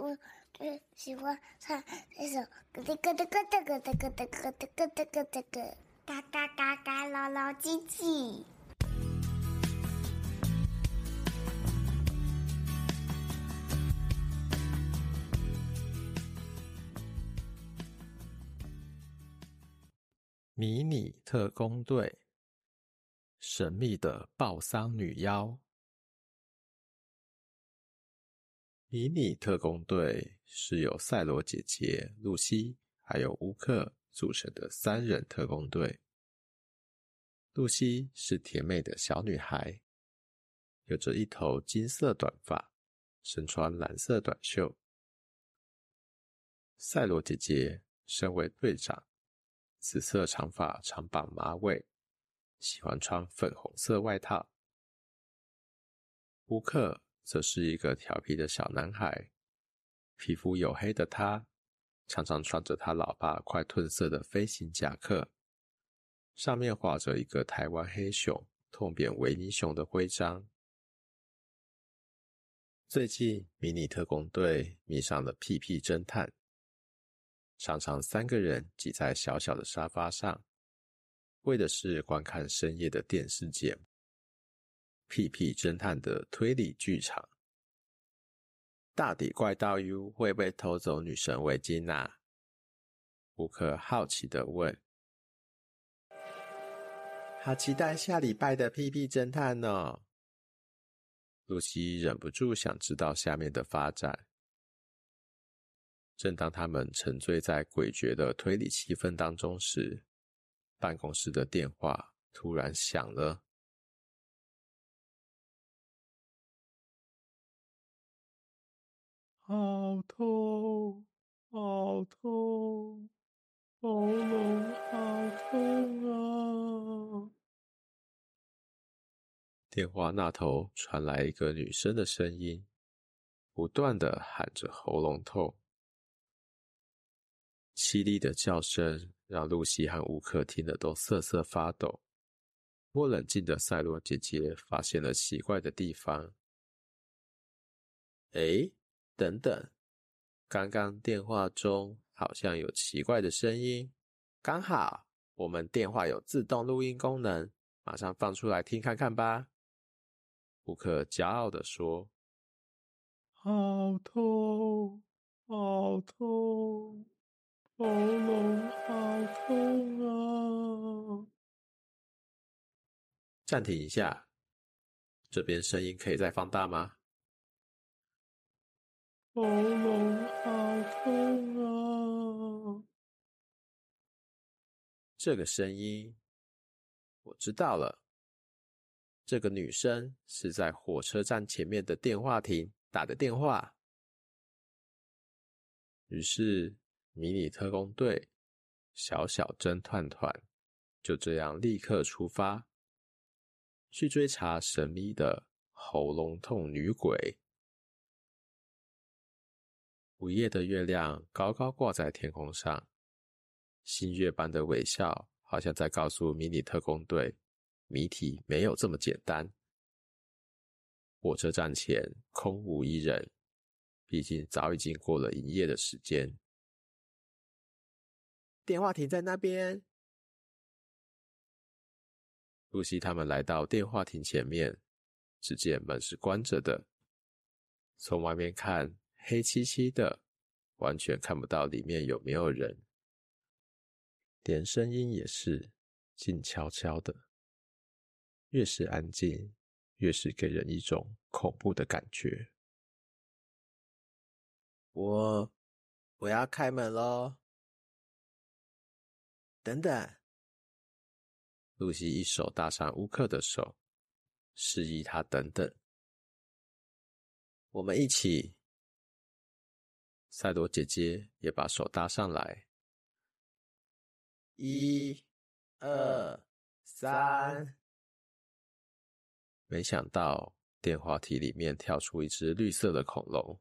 我最喜欢唱这首咯哒咯哒咯哒咯哒咯哒咯哒咯哒咯哒咯，嘎嘎嘎嘎，老老唧唧。迷你特工队，神秘的报丧女妖。迷你特工队是由赛罗姐姐、露西还有乌克组成的三人特工队。露西是甜美的小女孩，有着一头金色短发，身穿蓝色短袖。赛罗姐姐身为队长。紫色长发长绑马尾，喜欢穿粉红色外套。乌克则是一个调皮的小男孩，皮肤黝黑的他，常常穿着他老爸快褪色的飞行夹克，上面画着一个台湾黑熊痛扁维尼熊的徽章。最近，迷你特工队迷上了屁屁侦探。常常三个人挤在小小的沙发上，为的是观看深夜的电视节目《屁屁侦探》的推理剧场。到底怪盗 U 会不会偷走女神围巾啊？胡克好奇地问。好期待下礼拜的《屁屁侦探》哦！露西忍不住想知道下面的发展。正当他们沉醉在诡谲的推理气氛当中时，办公室的电话突然响了。好痛，好痛，喉咙好痛啊！电话那头传来一个女生的声音，不断地喊着喉咙痛。凄厉的叫声让露西和吴克听得都瑟瑟发抖。不冷静的赛罗姐姐发现了奇怪的地方。哎，等等，刚刚电话中好像有奇怪的声音。刚好我们电话有自动录音功能，马上放出来听看看吧。乌克骄傲地说：“好痛，好痛。”喉咙好痛啊！暂停一下，这边声音可以再放大吗？喉咙好痛啊！这个声音，我知道了。这个女生是在火车站前面的电话亭打的电话。于是。迷你特工队，小小侦探团，就这样立刻出发，去追查神秘的喉咙痛女鬼。午夜的月亮高高挂在天空上，星月般的微笑，好像在告诉迷你特工队，谜题没有这么简单。火车站前空无一人，毕竟早已经过了营业的时间。电话亭在那边。露西他们来到电话亭前面，只见门是关着的。从外面看，黑漆漆的，完全看不到里面有没有人，连声音也是静悄悄的。越是安静，越是给人一种恐怖的感觉。我，我要开门喽。等等，露西一手搭上乌克的手，示意他等等。我们一起。赛罗姐姐也把手搭上来。一、二、三。没想到电话亭里面跳出一只绿色的恐龙。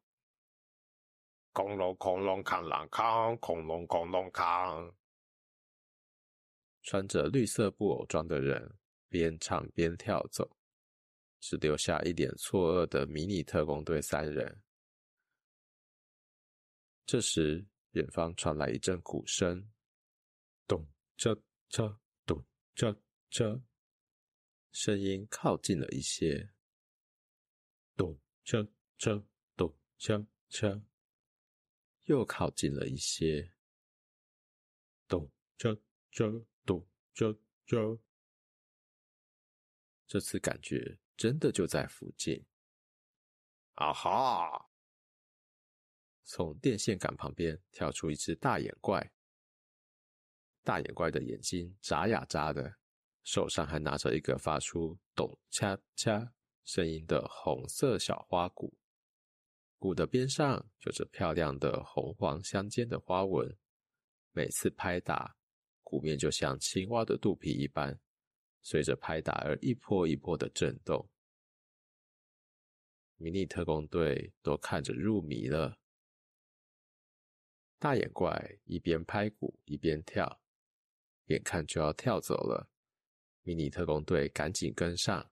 恐龙，恐龙，扛狼扛，恐龙，恐龙扛。穿着绿色布偶装的人边唱边跳走，只留下一脸错愕的迷你特工队三人。这时，远方传来一阵鼓声，咚凿凿，咚凿凿，声音靠近了一些，咚凿凿，咚凿凿，又靠近了一些，咚凿凿，咚凿凿。这次感觉真的就在附近。啊哈！从电线杆旁边跳出一只大眼怪，大眼怪的眼睛眨呀眨的，手上还拿着一个发出咚恰恰声音的红色小花鼓，鼓的边上有着漂亮的红黄相间的花纹，每次拍打，鼓面就像青蛙的肚皮一般，随着拍打而一波一波的震动。迷你特工队都看着入迷了。大眼怪一边拍鼓一边跳，眼看就要跳走了。迷你特工队赶紧跟上，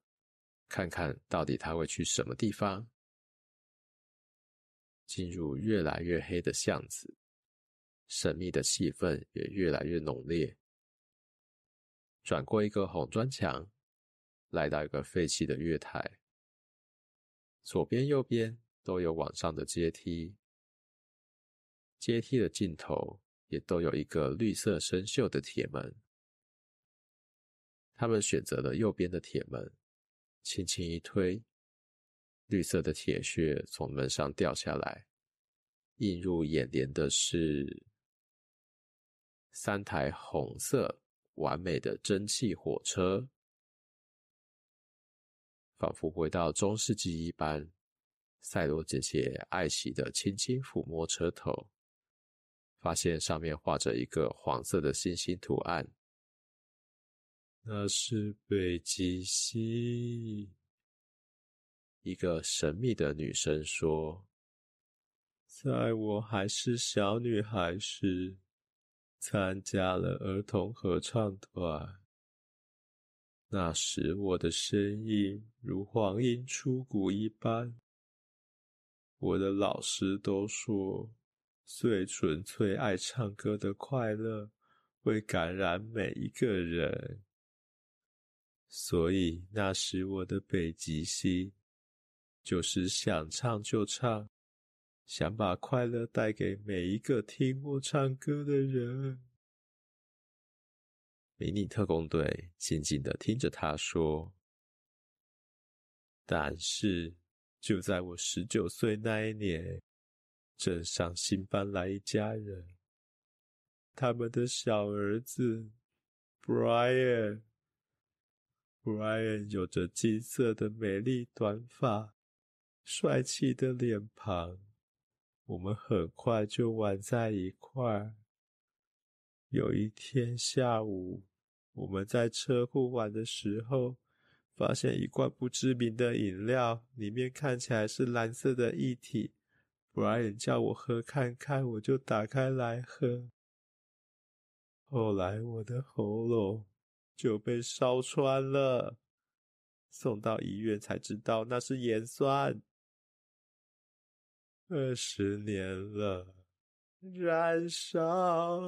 看看到底他会去什么地方。进入越来越黑的巷子，神秘的气氛也越来越浓烈。转过一个红砖墙，来到一个废弃的月台，左边右边都有往上的阶梯。阶梯的尽头也都有一个绿色生锈的铁门。他们选择了右边的铁门，轻轻一推，绿色的铁屑从门上掉下来。映入眼帘的是三台红色完美的蒸汽火车，仿佛回到中世纪一般。赛罗姐姐爱惜的轻轻抚摸车头。发现上面画着一个黄色的星星图案，那是北极星。一个神秘的女生说：“在我还是小女孩时，参加了儿童合唱团。那时我的声音如黄莺出谷一般，我的老师都说。”最纯粹爱唱歌的快乐会感染每一个人，所以那时我的北极星就是想唱就唱，想把快乐带给每一个听我唱歌的人。迷你特工队静静的听着他说，但是就在我十九岁那一年。镇上新搬来一家人，他们的小儿子 Brian，Brian 有着金色的美丽短发，帅气的脸庞。我们很快就玩在一块儿。有一天下午，我们在车库玩的时候，发现一罐不知名的饮料，里面看起来是蓝色的液体。Brian 叫我喝看看，我就打开来喝。后来我的喉咙就被烧穿了，送到医院才知道那是盐酸。二十年了，燃烧，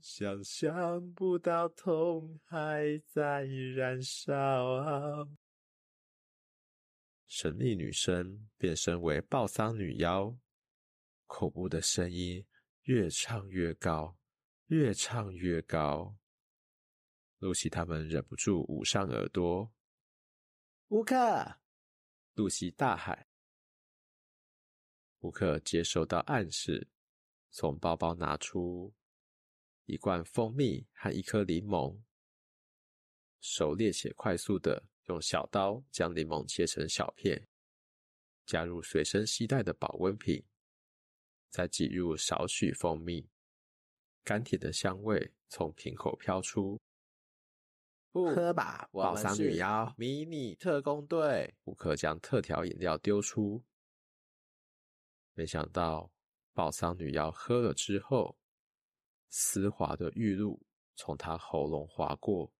想象不到痛还在燃烧。神秘女生变身为暴桑女妖。恐怖的声音越唱越高，越唱越高。露西他们忍不住捂上耳朵。乌克！露西大喊。乌克接收到暗示，从包包拿出一罐蜂蜜和一颗柠檬，熟练且快速的用小刀将柠檬切成小片，加入随身携带的保温瓶。再挤入少许蜂蜜，甘甜的香味从瓶口飘出。不喝吧，暴桑女妖！迷你特工队，顾客将特调饮料丢出。没想到，暴桑女妖喝了之后，丝滑的玉露从她喉咙滑过，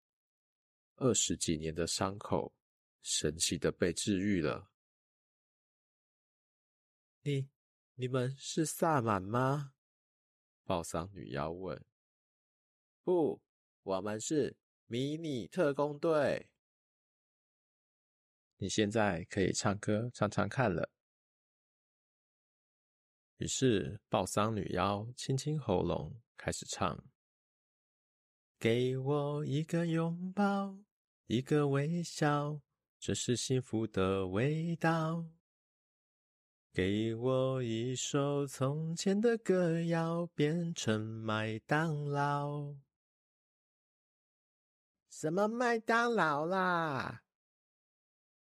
二十几年的伤口神奇的被治愈了。你。你们是萨满吗？暴丧女妖问。不，我们是迷你特工队。你现在可以唱歌唱唱看了。于是，暴丧女妖清清喉咙，开始唱：“给我一个拥抱，一个微笑，这是幸福的味道。给我一首从前的歌谣，变成麦当劳。”什么麦当劳啦？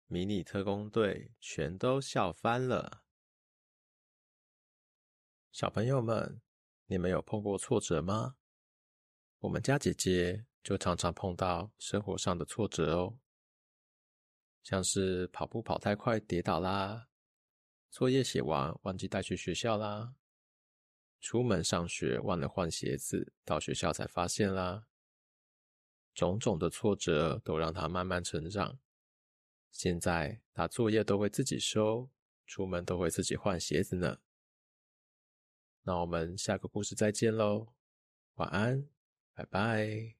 迷你特工队全都笑翻了。小朋友们，你们有碰过挫折吗？我们家姐姐就常常碰到生活上的挫折哦，像是跑步跑太快跌倒啦，作业写完忘记带去学校啦，出门上学忘了换鞋子，到学校才发现啦。种种的挫折都让他慢慢成长，现在她作业都会自己收，出门都会自己换鞋子呢。那我们下个故事再见喽，晚安，拜拜。